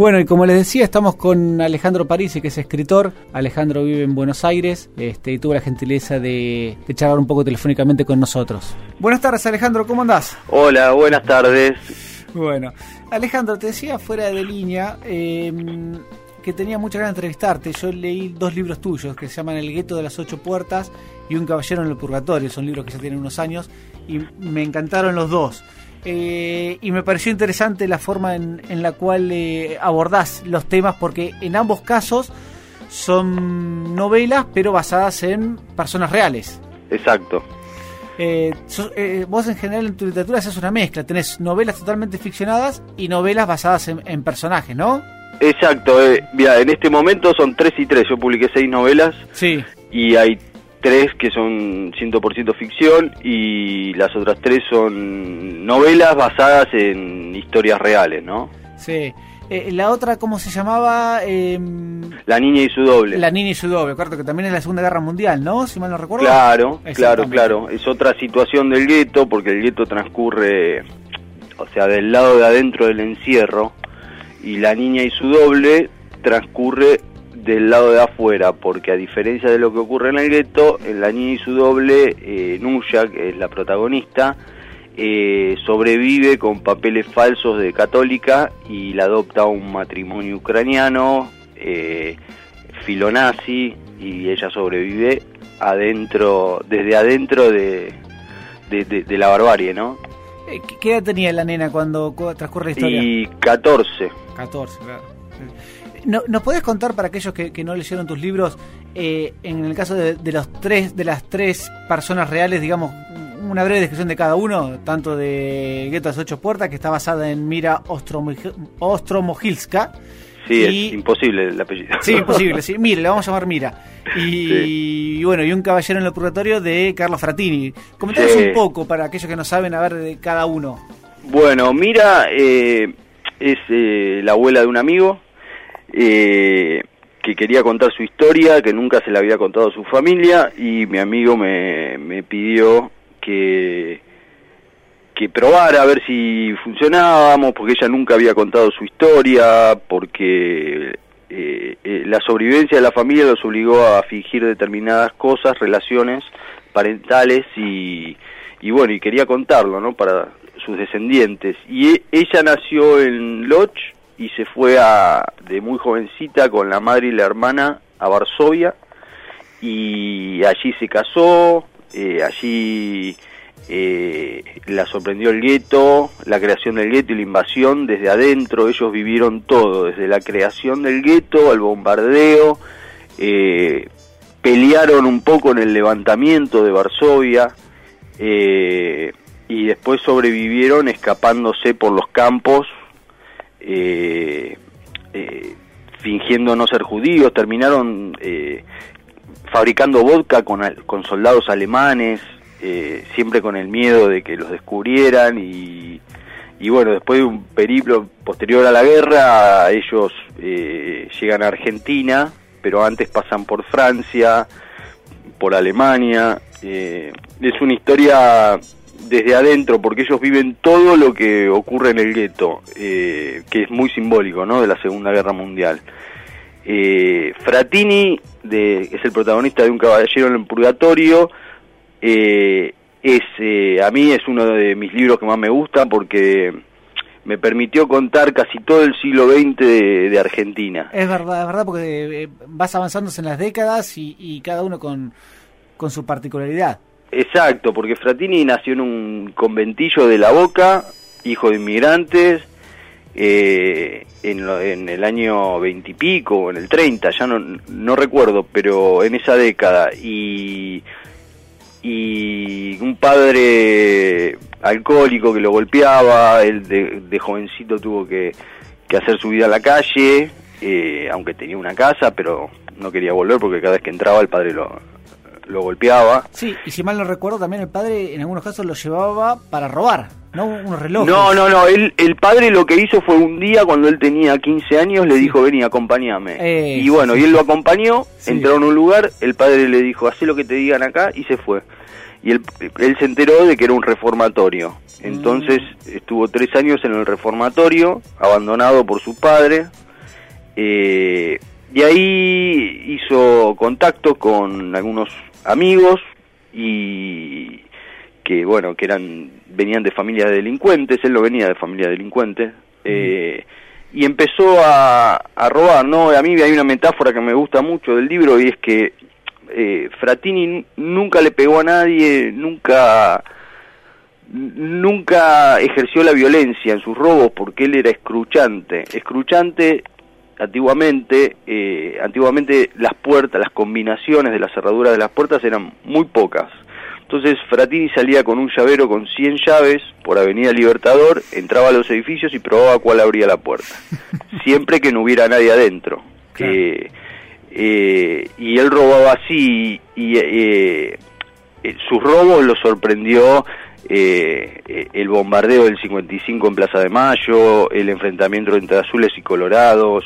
Bueno, y como les decía, estamos con Alejandro Parisi, que es escritor. Alejandro vive en Buenos Aires este, y tuvo la gentileza de, charlar un poco telefónicamente con nosotros. Buenas tardes, Alejandro, ¿cómo andás? Hola, buenas tardes. Bueno, Alejandro, te decía fuera de línea em, que tenía muchas ganas de entrevistarte. Yo leí dos libros tuyos que se llaman El gueto de las ocho puertas y Un caballero en el purgatorio. Son libros que ya tienen unos años y me encantaron los dos. Eh, y me pareció interesante la forma en, la cual eh, abordás los temas, porque en ambos casos son novelas, pero basadas en personas reales. Exacto. Eh, vos en general en tu literatura haces una mezcla, tenés novelas totalmente ficcionadas y novelas basadas en, personajes, ¿no? Exacto, mira, en este momento son tres y tres, yo publiqué seis novelas sí. y hay tres que son 100% ficción y las otras tres son novelas basadas en historias reales, ¿no? Sí. Eh, la otra, ¿cómo se llamaba? Em, la niña y su doble. La niña y su doble, claro, que también es la Segunda Guerra Mundial, ¿no? Si mal no recuerdo. Claro, claro, claro. Es otra situación del gueto, porque el gueto transcurre, o sea, del lado de adentro del encierro, y la niña y su doble transcurre del lado de afuera, porque a diferencia de lo que ocurre en el gueto, en la niña y su doble, eh, Nuya, que es la protagonista, eh, sobrevive con papeles falsos de católica y la adopta un matrimonio ucraniano, eh, filonazi, y ella sobrevive adentro, desde adentro de, de, la barbarie, ¿no? Eh, ¿Qué edad tenía la nena cuando transcurre la historia? Y 14. 14, claro. No, ¿Nos podés contar para aquellos que, no leyeron tus libros, eh, en el caso de, los tres, de las tres personas reales, digamos, una breve descripción de cada uno, tanto de Gueto las Ocho Puertas, que está basada en Mira Ostromojilska. Sí, es imposible el apellido. Sí, imposible, sí. Mira, le vamos a llamar Mira. Y, bueno, y Un Caballero en el Purgatorio de Carlos Fratini. Comentanos un poco para aquellos que no saben a ver de cada uno. Bueno, Mira eh, es eh, la abuela de un amigo eh, que quería contar su historia, que nunca se la había contado a su familia, y mi amigo me, me pidió que, que probara a ver si funcionábamos, porque ella nunca había contado su historia, porque eh, eh, la sobrevivencia de la familia los obligó a fingir determinadas cosas, relaciones parentales y, y bueno, y quería contarlo, ¿no? Para sus descendientes. Y e, ella nació en Loch, y se fue a, de muy jovencita con la madre y la hermana a Varsovia y allí se casó, eh, allí eh, la sorprendió el gueto, la creación del gueto y la invasión desde adentro, ellos vivieron todo, desde la creación del gueto al bombardeo, eh, pelearon un poco en el levantamiento de Varsovia y después sobrevivieron escapándose por los campos eh, eh, fingiendo no ser judíos, terminaron eh, fabricando vodka con, con soldados alemanes, eh, siempre con el miedo de que los descubrieran y, y bueno, después de un periplo posterior a la guerra, ellos llegan a Argentina, pero antes pasan por Francia, por Alemania. es una historia desde adentro, porque ellos viven todo lo que ocurre en el gueto, eh, que es muy simbólico, ¿no? De la Segunda Guerra Mundial. Eh, Fratini de, es el protagonista de Un Caballero en el Purgatorio. Eh, es, a mí es uno de mis libros que más me gusta porque me permitió contar casi todo el siglo XX de, Argentina. Es verdad, es verdad, porque vas avanzándose en las décadas y, y cada uno con, con su particularidad. Exacto, porque Fratini nació en un conventillo de La Boca, hijo de inmigrantes, eh, en, el año veintipico o en el 30, ya no, no recuerdo, pero en esa década. Y, y un padre alcohólico que lo golpeaba, él de, jovencito tuvo que, que, hacer su vida a la calle, eh, aunque tenía una casa, pero no quería volver porque cada vez que entraba el padre lo, lo golpeaba. Sí, y si mal no recuerdo, también el padre en algunos casos lo llevaba para robar, ¿no? Unos relojes. No, no, no, el padre lo que hizo fue un día cuando él tenía 15 años, le dijo, vení, acompáñame. y bueno, y él lo acompañó, entró en un lugar, el padre le dijo, haz lo que te digan acá, y se fue. Y él, él se enteró de que era un reformatorio. Entonces mm. estuvo tres años en el reformatorio, abandonado por su padre, Eh, y ahí hizo contacto con algunos amigos y que bueno que eran venían de familias delincuentes él no venía de familia delincuente eh, y empezó a, a robar no a mí hay una metáfora que me gusta mucho del libro y es que eh, Fratini nunca le pegó a nadie nunca nunca ejerció la violencia en sus robos porque él era escruchante. Escruchante antiguamente, eh, antiguamente las puertas, las combinaciones de las cerraduras de las puertas eran muy pocas. Entonces Fratini salía con un llavero con 100 llaves por Avenida Libertador, entraba a los edificios y probaba cuál abría la puerta, siempre que no hubiera nadie adentro. Eh, eh, y él robaba así y eh, sus robos lo sorprendió el bombardeo del 55 en Plaza de Mayo, el enfrentamiento entre azules y colorados,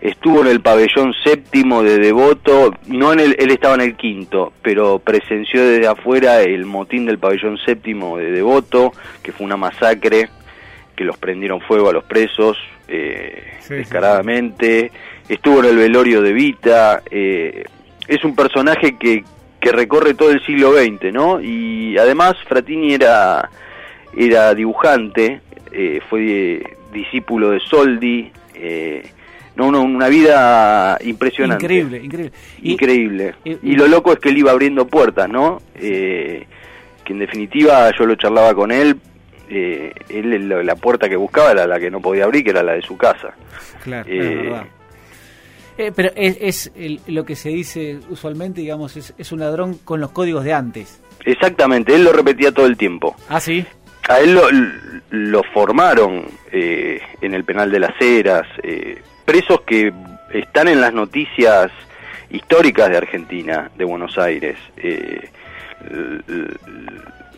estuvo en el pabellón séptimo de Devoto, no en el, él estaba en el quinto, pero presenció desde afuera el motín del pabellón séptimo de Devoto, que fue una masacre, que los prendieron fuego a los presos eh, descaradamente, estuvo en el velorio de Vita, eh, es un personaje que, que recorre todo el siglo XX, ¿no? Y además Fratini era, era dibujante, eh, fue discípulo de Soldi, eh, no, una vida impresionante. Increíble, increíble. increíble. Y, lo loco es que él iba abriendo puertas, ¿no? Eh, que en definitiva yo lo charlaba con él, eh, él la, puerta que buscaba era la que no podía abrir, que era la de su casa. Claro, eh, eh, pero es, lo que se dice usualmente, digamos, es, es, un ladrón con los códigos de antes. Exactamente, él lo repetía todo el tiempo. Ah, sí. A él lo, lo formaron en el penal de las Heras, presos que están en las noticias históricas de Argentina, de Buenos Aires. Eh,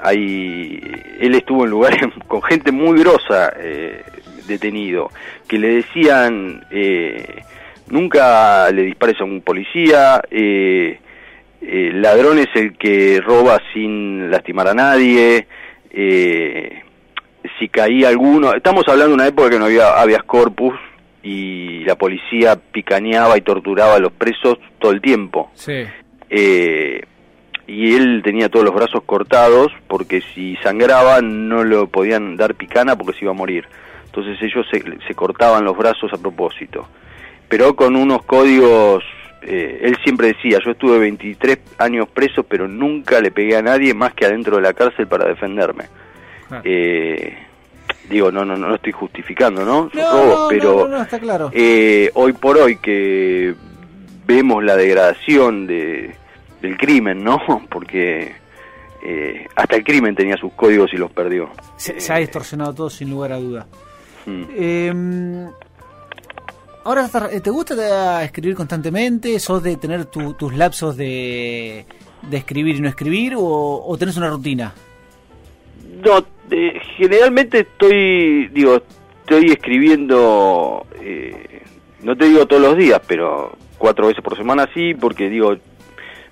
hay, él estuvo en lugares con gente muy grosa eh, detenido, que le decían, eh, nunca le dispares a un policía, eh, ladrón es el que roba sin lastimar a nadie, si caía alguno, estamos hablando de una época que no había habeas corpus, y la policía picaneaba y torturaba a los presos todo el tiempo. Sí. Eh, y él tenía todos los brazos cortados porque si sangraba no lo podían dar picana porque se iba a morir. Entonces ellos se, cortaban los brazos a propósito. Pero con unos códigos, eh, él siempre decía, yo estuve 23 años preso pero nunca le pegué a nadie más que adentro de la cárcel para defenderme. Eh, digo, no, no, no estoy justificando, ¿no? no, pero no, está claro. Eh, hoy por hoy que vemos la degradación de, del crimen, ¿no? Porque eh, hasta el crimen tenía sus códigos y los perdió. Se, ha distorsionado todo sin lugar a duda. Hmm. Ahora, ¿te gusta escribir constantemente? ¿Sos de tener tus lapsos de, de escribir y no escribir? ¿O, o tenés una rutina? No, eh, generalmente estoy, digo, estoy escribiendo, eh, no te digo todos los días, pero cuatro veces por semana sí, porque digo,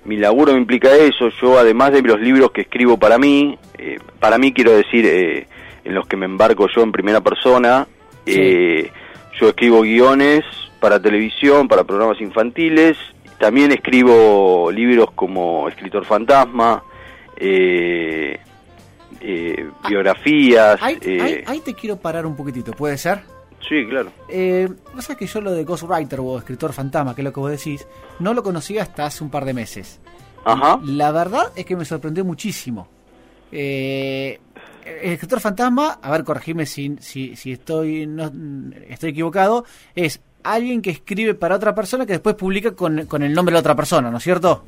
mi laburo me implica eso, yo además de los libros que escribo para mí, eh, para mí quiero decir, en los que me embarco yo en primera persona, yo escribo guiones para televisión, para programas infantiles, también escribo libros como Escritor Fantasma, eh, eh, ah, biografías. Eh, ahí, te quiero parar un poquitito, ¿puede ser? Sí, claro. Eh, pasa que yo lo de Ghostwriter o escritor fantasma, que es lo que vos decís, no lo conocía hasta hace un par de meses. Ajá. La verdad es que me sorprendió muchísimo. Eh, el escritor fantasma, a ver, corregime si, si, si estoy, no, estoy equivocado, es alguien que escribe para otra persona que después publica con, con el nombre de la otra persona, ¿no es cierto?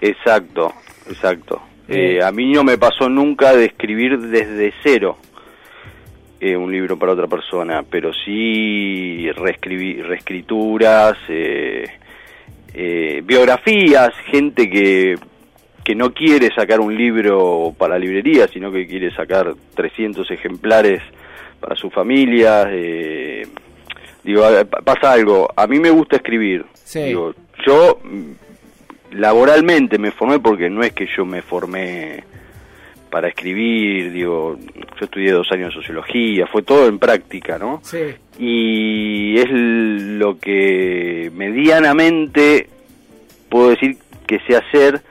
Exacto, exacto. Eh, a mí no me pasó nunca de escribir desde cero eh, un libro para otra persona, pero sí reescrituras, eh, biografías, gente que, que no quiere sacar un libro para librería, sino que quiere sacar 300 ejemplares para su familia. digo, pasa algo, a mí me gusta escribir. Digo, yo laboralmente me formé porque no es que yo me formé para escribir, digo, yo estudié dos años de sociología, fue todo en práctica, ¿no? Sí. Y es lo que medianamente puedo decir que sé hacer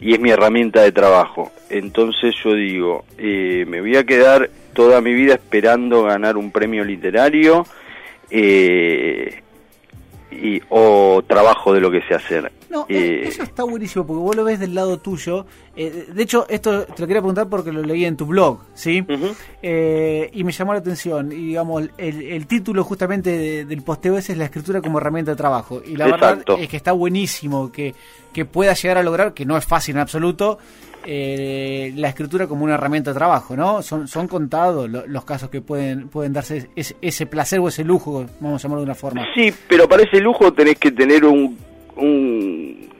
y es mi herramienta de trabajo. Entonces yo digo, eh, me voy a quedar toda mi vida esperando ganar un premio literario eh, y, o trabajo de lo que sé hacer. No, eh, eso está buenísimo porque vos lo ves del lado tuyo. Eh, de hecho, esto te lo quería preguntar porque lo leí en tu blog, ¿sí? eh, y me llamó la atención. Y digamos, el, el título justamente del posteo ese es la escritura como herramienta de trabajo. Y la verdad es que está buenísimo que, que pueda llegar a lograr, que no es fácil en absoluto, eh, la escritura como una herramienta de trabajo, ¿no? Son, son contados los casos que pueden, pueden darse ese, ese, placer o ese lujo, vamos a llamarlo de una forma. Sí, pero para ese lujo tenés que tener un, un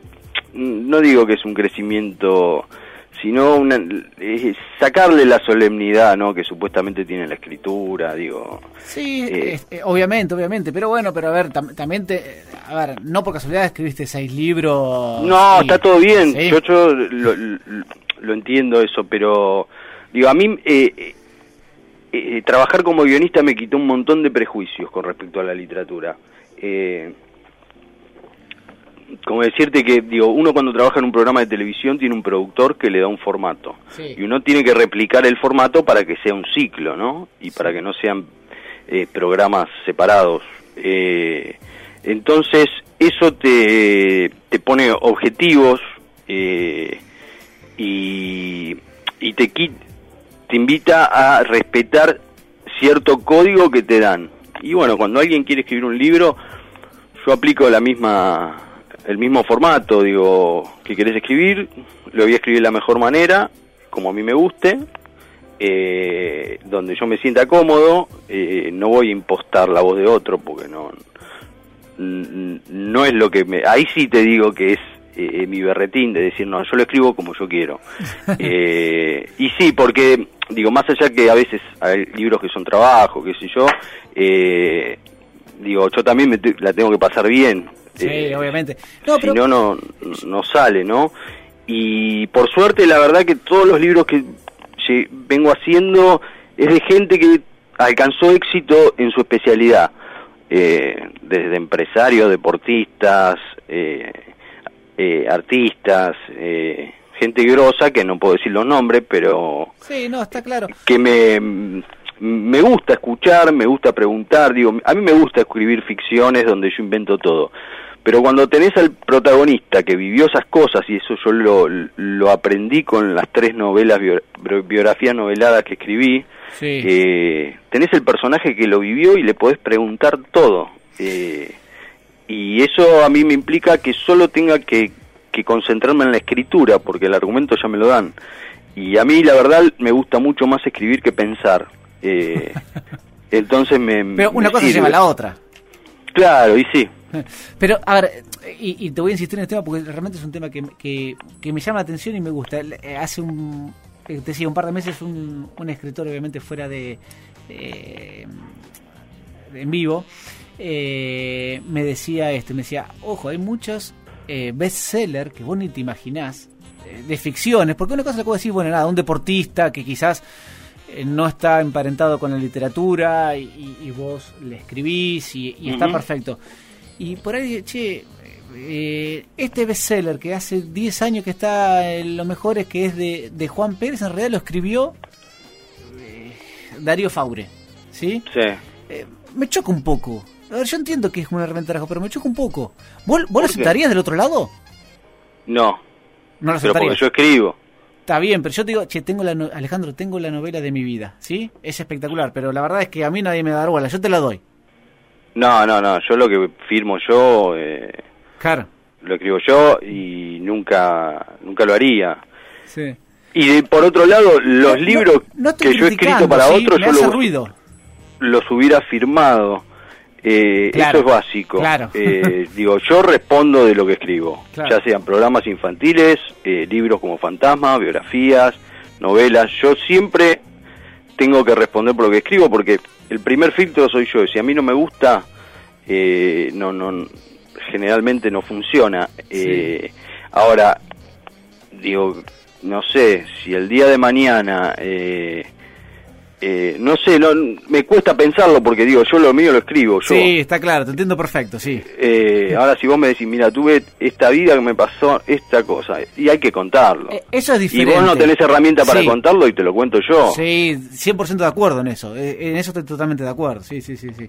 no digo que es un crecimiento, sino una, sacarle la solemnidad, ¿no? Que supuestamente tiene la escritura, digo. Sí, eh, eh, obviamente, obviamente, pero bueno, pero a ver, también te, a ver, no por casualidad escribiste seis libros. No, está todo bien, yo, yo lo, lo, entiendo eso, pero digo, a mí eh, eh, trabajar como guionista me quitó un montón de prejuicios con respecto a la literatura. Eh, como decirte que digo uno cuando trabaja en un programa de televisión tiene un productor que le da un formato sí. y uno tiene que replicar el formato para que sea un ciclo no y sí. para que no sean eh, programas separados eh, entonces eso te, te pone objetivos eh, y, y te te invita a respetar cierto código que te dan y bueno cuando alguien quiere escribir un libro yo aplico la misma el mismo formato, digo, que querés escribir, lo voy a escribir de la mejor manera, como a mí me guste, eh, donde yo me sienta cómodo, eh, no voy a impostar la voz de otro, porque no, no es lo que me... Ahí sí te digo que es eh, mi berretín de decir, no, yo lo escribo como yo quiero. eh, y sí, porque, digo, más allá que a veces hay libros que son trabajo, qué sé yo, eh, digo, yo también me la tengo que pasar bien, Sí, eh, obviamente. No, si pero... no, no, no sale, ¿no? Y por suerte, la verdad que todos los libros que vengo haciendo es de gente que alcanzó éxito en su especialidad, eh, desde empresarios, deportistas, eh, eh, artistas, eh, gente grosa, que no puedo decir los nombres, pero... Sí, no, está claro. Que me me gusta escuchar, me gusta preguntar, digo, a mí me gusta escribir ficciones donde yo invento todo. Pero cuando tenés al protagonista que vivió esas cosas, y eso yo lo, lo aprendí con las tres novelas, biografías noveladas que escribí, sí. eh, tenés el personaje que lo vivió y le podés preguntar todo. Eh, y eso a mí me implica que solo tenga que, que concentrarme en la escritura, porque el argumento ya me lo dan. Y a mí la verdad me gusta mucho más escribir que pensar. Eh, entonces me... Pero una me cosa sirve. lleva a la otra. Claro, y sí. Pero, a ver, y, y, te voy a insistir en este tema porque realmente es un tema que, que, que me llama la atención y me gusta. Eh, hace un, eh, te decía, un par de meses un, un escritor, obviamente fuera de... Eh, en vivo, eh, me decía este, me decía, ojo, hay muchos eh, bestsellers que vos ni te imaginás, de ficciones, porque una cosa le puedo decir, bueno, nada, un deportista que quizás no está emparentado con la literatura y, y vos le escribís y, y está uh -huh. perfecto. Y por ahí, che, eh, este bestseller que hace 10 años que está en lo mejor es que es de, de Juan Pérez, en realidad lo escribió eh, Darío Faure, ¿sí? Sí. Eh, me choca un poco. A ver, yo entiendo que es una herramienta de trabajo, pero me choca un poco. ¿Vos, vos lo aceptarías del otro lado? No. No lo aceptarías. Pero porque yo escribo. Está bien, pero yo te digo, che, tengo la no Alejandro, tengo la novela de mi vida, ¿sí? Es espectacular, pero la verdad es que a mí nadie me da bola, yo te la doy. No, no, no, yo lo que firmo yo, eh, claro. lo escribo yo y nunca, nunca lo haría. Sí. Y de, por otro lado, los no, libros no, no que yo he escrito para ¿sí? otros, yo los, ruido. los hubiera firmado. Eh, claro, eso es básico. Claro. Eh, digo, yo respondo de lo que escribo, claro. ya sean programas infantiles, eh, libros como Fantasma, biografías, novelas. Yo siempre tengo que responder por lo que escribo porque el primer filtro soy yo. Si a mí no me gusta, eh, no, no, generalmente no funciona. Sí. Ahora, digo, no sé, si el día de mañana, eh, eh, no sé, no, me cuesta pensarlo porque digo, yo lo mío lo escribo. Yo. Sí, está claro, te entiendo perfecto, sí. Eh, ahora si vos me decís, mira, tuve esta vida que me pasó esta cosa, y hay que contarlo. Eh, eso es diferente. Y vos no tenés herramienta para Sí. contarlo y te lo cuento yo. Sí, 100% de acuerdo en eso. Eh, En eso estoy totalmente de acuerdo. Sí, sí, sí, sí.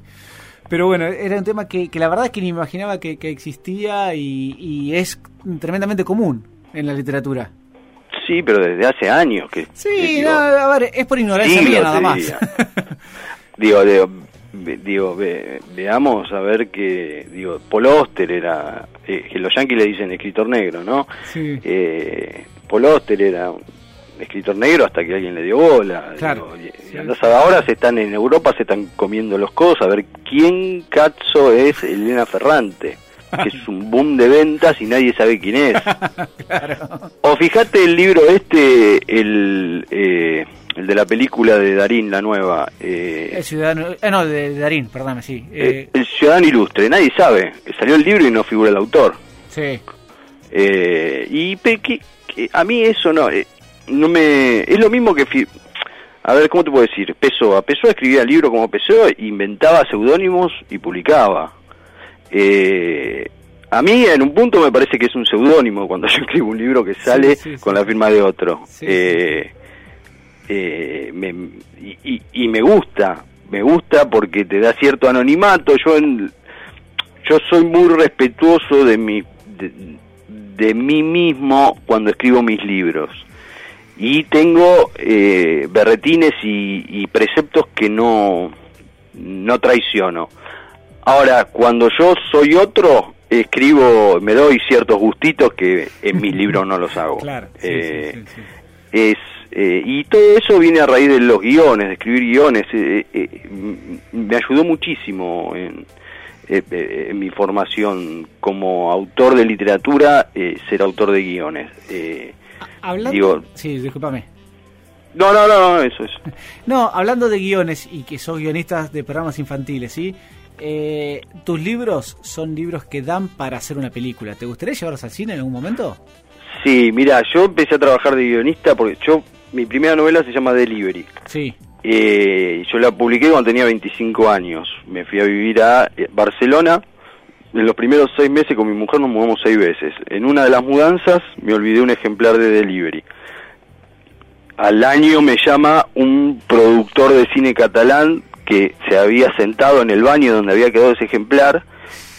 Pero bueno, era un tema que, que la verdad es que ni imaginaba que, que existía y, y es tremendamente común en la literatura. Sí, pero desde hace años que... Sí, que digo, no, a ver, es por ignorancia mía nada más. digo, digo, ve- digo, ve- veamos a ver que, digo, Paul Oster era, eh, que los yanquis le dicen escritor negro, ¿no? Sí. Eh, Paul Oster era un escritor negro hasta que alguien le dio bola. Claro. digo, y- y andás a- ahora se están en Europa, se están comiendo los codos, a ver quién cazzo es Elena Ferrante. Que es un boom de ventas y nadie sabe quién es. O fíjate el libro este, el, eh, el de la película de Darín, la nueva. eh, El ciudadano, eh, no, de, Darín, perdóname, sí. eh, Eh, el Ciudadano Ilustre, nadie sabe. Salió el libro y no figura el autor. sí. Eh, y pe- que- que a mí eso no, no me... Es lo mismo que... fi- A ver, ¿cómo te puedo decir? Pessoa. Pessoa escribía el libro como Pessoa, inventaba seudónimos y publicaba. Eh, a mí en un punto me parece que es un seudónimo cuando yo escribo un libro que sale sí, sí. con la firma de otro. Eh, eh, me- y, y- y me gusta, me gusta porque te da cierto anonimato. Yo en, yo soy muy respetuoso de mi de, de mí mismo cuando escribo mis libros y tengo eh, berretines y, y preceptos que no no traiciono. Ahora, cuando yo soy otro, escribo, me doy ciertos gustitos que en mis libros no los hago. Claro. sí, Eh, sí, sí, es eh, y todo eso viene a raíz de los guiones, de escribir guiones. eh, eh, me ayudó muchísimo en, en mi formación como autor de literatura, eh, ser autor de guiones. Eh, Hablando... digo- Sí, discúlpame. no, no, no, no, eso es. No, hablando de guiones y que sos guionistas de programas infantiles, ¿sí? Eh, ¿Tus libros son libros que dan para hacer una película? ¿Te gustaría llevarlos al cine en algún momento? Sí, mira, yo empecé a trabajar de guionista porque yo, mi primera novela se llama Delivery. Sí. Eh, yo la publiqué cuando tenía 25 años. Me fui a vivir a eh, Barcelona. En los primeros seis meses con mi mujer nos mudamos seis veces. En una de las mudanzas me olvidé un ejemplar de Delivery. Al año me llama un productor de cine catalán que se había sentado en el baño donde había quedado ese ejemplar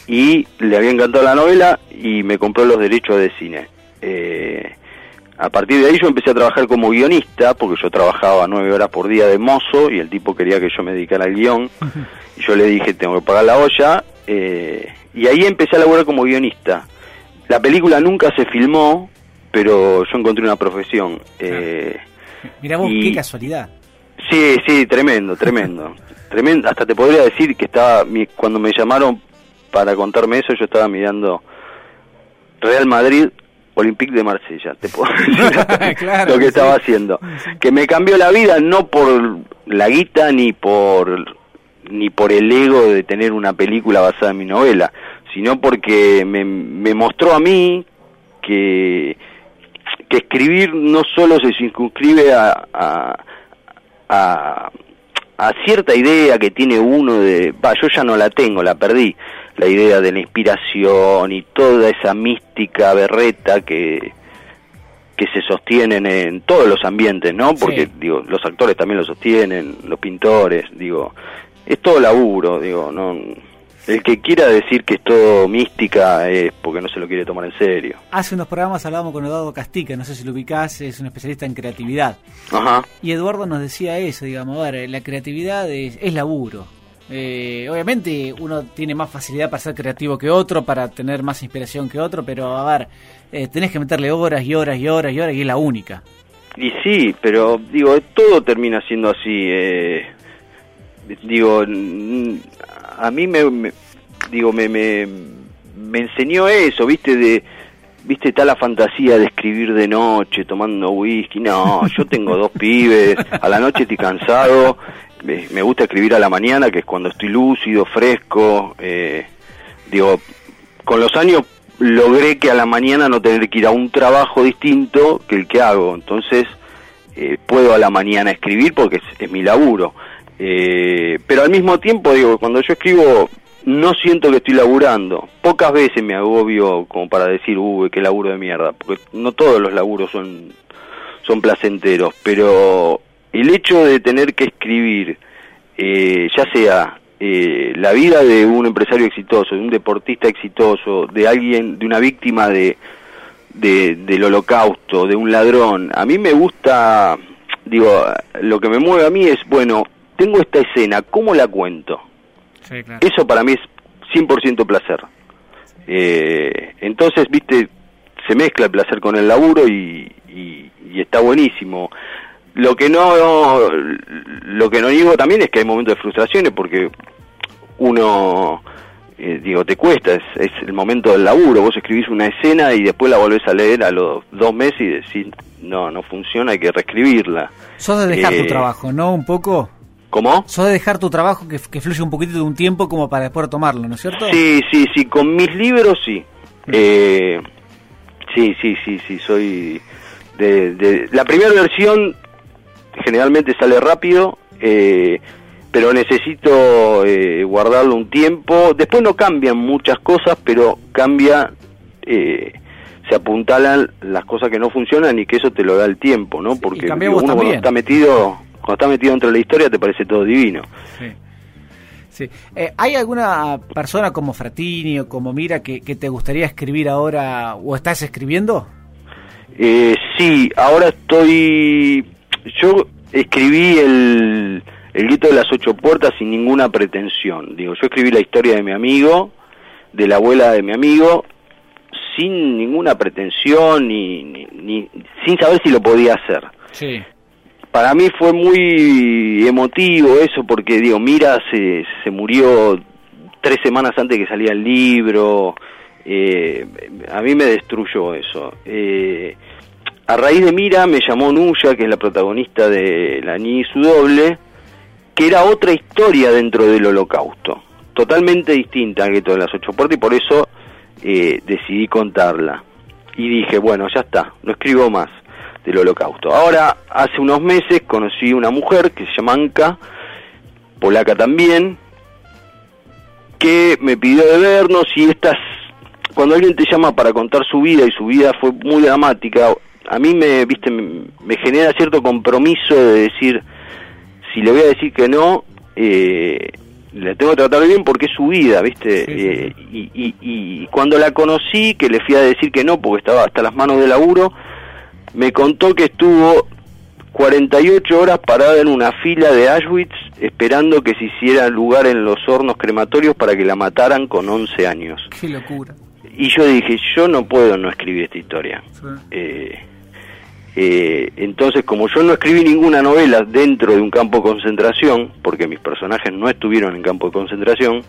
y le había encantado la novela y me compró los derechos de cine. Eh, a partir de ahí yo empecé a trabajar como guionista, porque yo trabajaba nueve horas por día de mozo y el tipo quería que yo me dedicara al guion. Y yo le dije, tengo que pagar la olla. eh, y ahí empecé a laburar como guionista. La película nunca se filmó, pero yo encontré una profesión. Eh, Mirá vos, Y- qué casualidad. Sí, sí, tremendo, tremendo. tremendo. Hasta te podría decir que estaba, cuando me llamaron para contarme eso, yo estaba mirando Real Madrid, Olympique de Marsella. Te puedo decir Claro, lo que sí. estaba haciendo. Que me cambió la vida no por la guita ni por ni por el ego de tener una película basada en mi novela, sino porque me, me mostró a mí que que escribir no solo se circunscribe a, a, a, a cierta idea que tiene uno de, va, yo ya no la tengo, la perdí, la idea de la inspiración y toda esa mística berreta que que se sostienen en todos los ambientes, ¿no? Porque Sí. digo, los actores también lo sostienen, los pintores, digo, es todo laburo, digo, no el que quiera decir que es todo mística es porque no se lo quiere tomar en serio. Hace unos programas hablábamos con Eduardo Castica, no sé si lo ubicás, es un especialista en creatividad. Ajá. Y Eduardo nos decía eso, digamos, a ver, la creatividad es, es laburo. Eh, obviamente uno tiene más facilidad para ser creativo que otro, para tener más inspiración que otro, pero a ver, eh, tenés que meterle horas y horas y horas y horas y es la única. Y sí, pero digo, todo termina siendo así. eh, digo, a mí me, me- digo, me, me, enseñó eso, viste, de, viste, está la fantasía de escribir de noche tomando whisky. No, yo tengo dos pibes, a la noche estoy cansado, me, gusta escribir a la mañana, que es cuando estoy lúcido, fresco. eh, digo, con los años logré que a la mañana no tener que ir a un trabajo distinto que el que hago. Entonces, eh, puedo a la mañana escribir porque es, mi laburo. Eh, pero al mismo tiempo, digo, cuando yo escribo, no siento que estoy laburando. Pocas veces me agobio como para decir, uy, qué laburo de mierda. Porque no todos los laburos son, son placenteros. Pero el hecho de tener que escribir, eh, ya sea eh, la vida de un empresario exitoso, de un deportista exitoso, de alguien, de una víctima de, del holocausto, de un ladrón. A mí me gusta, digo, lo que me mueve a mí es, bueno, tengo esta escena, ¿cómo la cuento? Eso para mí es 100% placer. Eh, entonces, viste, se mezcla el placer con el laburo y, y está buenísimo. Lo que no lo que no digo también es que hay momentos de frustraciones porque uno eh, digo te cuesta es, es, el momento del laburo vos escribís una escena y después la volvés a leer a los dos meses y decís no no funciona hay que reescribirla sos de dejar tu eh, trabajo no un poco ¿Cómo? Sos de dejar tu trabajo que, que fluye un poquito de un tiempo como para después tomarlo, ¿no es cierto? Sí, sí, sí, con mis libros sí. Mm. Eh, sí, sí, sí, sí, soy de, de... La primera versión generalmente sale rápido, eh, pero necesito eh, guardarlo un tiempo. Después no cambian muchas cosas, pero cambia, eh, se apuntalan las cosas que no funcionan y que eso te lo da el tiempo, ¿no? Porque uno cuando está metido, cuando está metido dentro de la historia te parece todo divino. Sí. ¿Hay alguna persona como Fratini o como Mira que, que te gustaría escribir ahora o estás escribiendo? sí, ahora estoy yo escribí el, el grito de las ocho puertas sin ninguna pretensión. Digo, yo escribí la historia de mi amigo, de la abuela de mi amigo, sin ninguna pretensión ni, ni, sin saber si lo podía hacer. Sí. Para mí fue muy emotivo eso porque digo, mira, se, se murió tres semanas antes que salía el libro. Eh, a mí me destruyó eso. Eh, a raíz de Mira me llamó Nuya, que es la protagonista de La Ni y su doble, que era otra historia dentro del holocausto, totalmente distinta al gueto de las ocho puertas y por eso eh, decidí contarla. Y dije, bueno, ya está, no escribo más del holocausto. Ahora, hace unos meses conocí una mujer que se llama Anka, polaca también, que me pidió de vernos y estas cuando alguien te llama para contar su vida y su vida fue muy dramática, a mí me, viste, me, genera cierto compromiso de decir, si le voy a decir que no, eh, le tengo que tratar bien porque es su vida, ¿viste? Eh, y, y, cuando la conocí, que le fui a decir que no porque estaba hasta las manos de laburo, me contó que estuvo 48 horas parada en una fila de Auschwitz esperando que se hiciera lugar en los hornos crematorios para que la mataran con 11 años. ¡Qué locura! Y yo dije, yo no puedo no escribir esta historia. Eh, eh, entonces, como yo no escribí ninguna novela dentro de un campo de concentración, porque mis personajes no estuvieron en campo de concentración,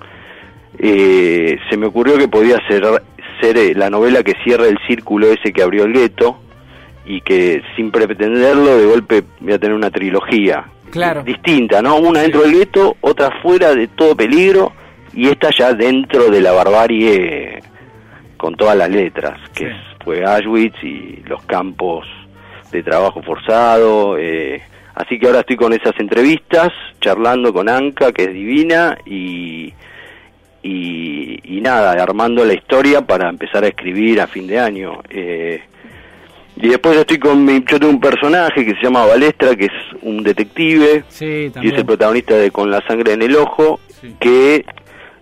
eh, se me ocurrió que podía ser, ser eh, la novela que cierra el círculo ese que abrió el gueto y que sin pretenderlo de golpe voy a tener una trilogía distinta, ¿no? Una dentro del gueto, otra fuera de todo peligro y esta ya dentro de la barbarie con todas las letras, que fue Auschwitz y los campos de trabajo forzado. Eh, así que ahora estoy con esas entrevistas, charlando con Anka, que es divina, y, y, nada, armando la historia para empezar a escribir a fin de año. Eh, y después estoy con mi, yo tengo un personaje que se llama Balestra, que es un detective, y es el protagonista de Con la sangre en el ojo, que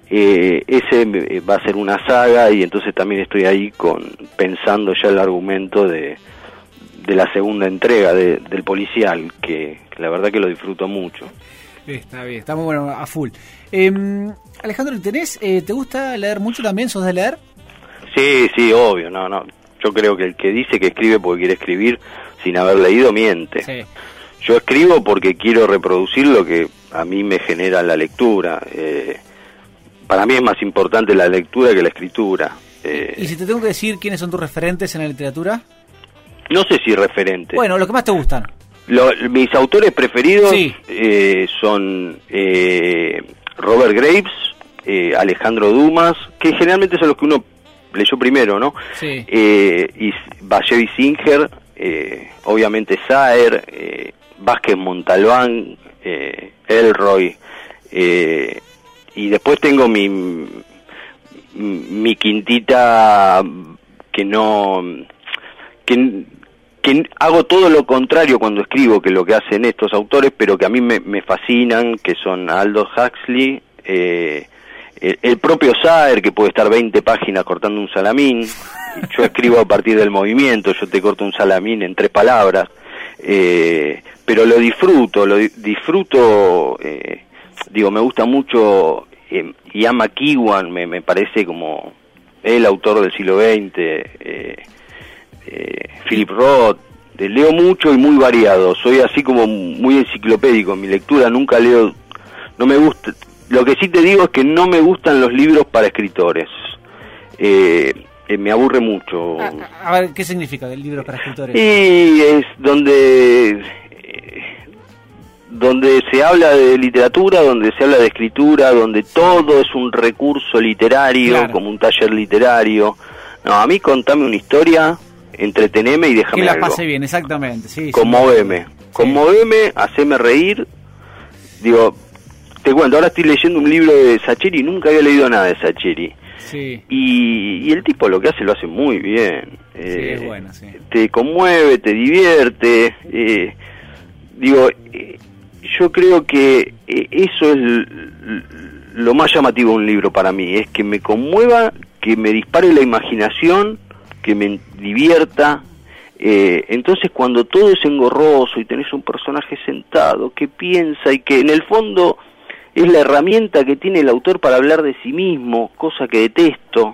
eh, ese va a ser una saga y entonces también estoy ahí con pensando ya el argumento de, de la segunda entrega del policial, que, la verdad que lo disfruto mucho. Está bien, está muy bueno, a full. Eh, Alejandro, ¿tenés, eh, ¿te gusta leer mucho también? ¿Sos de leer? Sí, sí, obvio, no, no. Yo creo que el que dice que escribe porque quiere escribir sin haber leído miente. Yo escribo porque quiero reproducir lo que a mí me genera la lectura. Eh, para mí es más importante la lectura que la escritura. Eh, ¿Y si te tengo que decir quiénes son tus referentes en la literatura? no sé si referente. Bueno, lo que más te gustan. mis autores preferidos eh, son eh, Robert Graves, eh, Alejandro Dumas, que generalmente son los que uno leyó primero, ¿no? Sí. Eh, y Singer, eh, obviamente Saer, eh, Vázquez Montalbán, eh, Elroy, eh, y después tengo mi, mi quintita que no... Que, que hago todo lo contrario cuando escribo que lo que hacen estos autores, pero que a mí me, me fascinan, que son Aldous Huxley, eh, el, propio Saer, que puede estar 20 páginas cortando un salamín, yo escribo a partir del movimiento, yo te corto un salamín en tres palabras, eh, pero lo disfruto, lo disfruto, eh, digo, me gusta mucho, eh, Ian McEwan me, me parece como el autor del siglo XX, eh, eh, Philip Roth, leo mucho y muy variado, soy así como muy enciclopédico en mi lectura, nunca leo, no me gusta, lo que sí te digo es que no me gustan los libros para escritores, eh, eh me aburre mucho. A, ver, ¿qué significa el libro para escritores? Y es donde donde se habla de literatura, donde se habla de escritura, donde todo es un recurso literario, como un taller literario. No, a mí contame una historia entreteneme y déjame Que la algo. pase bien, exactamente. Sí, conmoveme, conmoveme, haceme reír. Digo, te cuento, ahora estoy leyendo un libro de Sacheri, nunca había leído nada de Sacheri. Sí. Y, y, el tipo lo que hace lo hace muy bien. Eh, sí, bueno, sí. Te conmueve, te divierte. Eh, digo, eh, yo creo que eh, eso es lo más llamativo de un libro para mí, es que me conmueva, que me dispare la imaginación que me divierta. Eh, entonces cuando todo es engorroso y tenés un personaje sentado que piensa y que en el fondo es la herramienta que tiene el autor para hablar de sí mismo, cosa que detesto,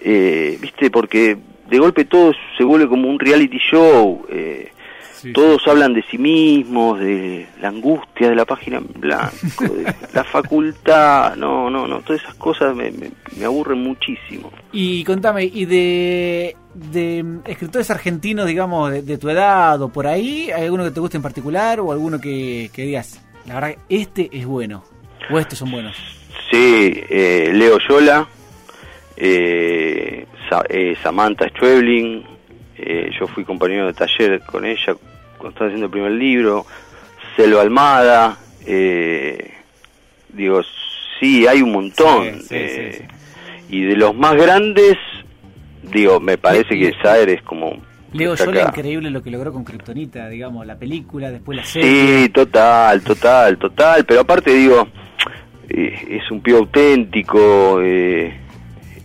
eh, viste, porque de golpe todo se vuelve como un reality show. Eh, todos hablan de sí mismos, de la angustia de la página en blanco, de la facultad, no, no, no, todas esas cosas me, me, aburren muchísimo. Y contame, ¿y de, de escritores argentinos, digamos, de, tu edad o por ahí, hay alguno que te guste en particular o alguno que, que digas, la verdad, este es bueno, o estos son buenos? Sí, eh, Leo Yola, eh, eh Samantha Schwebling, eh, yo fui compañero de taller con ella cuando estaba haciendo el primer libro, Selva Almada, eh, digo, sí, hay un montón. Eh, y de los más grandes, digo, me parece que Saer es como... Leo Yola, increíble lo que logró con Kryptonita, digamos, la película, después la serie. Sí, total, total, total, pero aparte digo, es un pío auténtico, eh,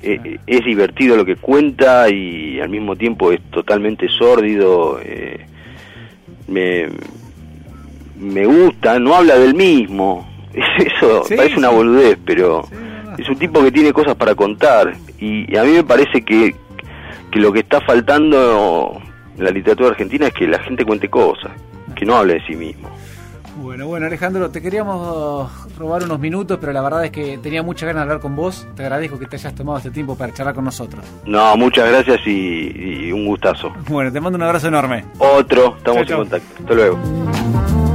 eh, es divertido lo que cuenta y al mismo tiempo es totalmente sórdido. Eh, me, me gusta, no habla del mismo. Eso parece una boludez, pero es un tipo que tiene cosas para contar. Y, a mí me parece que, que lo que está faltando en la literatura argentina es que la gente cuente cosas, que no hable de sí mismo. Bueno, bueno, Alejandro, te queríamos robar unos minutos, pero la verdad es que tenía mucha ganas de hablar con vos. Te agradezco que te hayas tomado este tiempo para charlar con nosotros. No, muchas gracias y, un gustazo. Bueno, te mando un abrazo enorme. Otro, estamos en contacto. Hasta luego.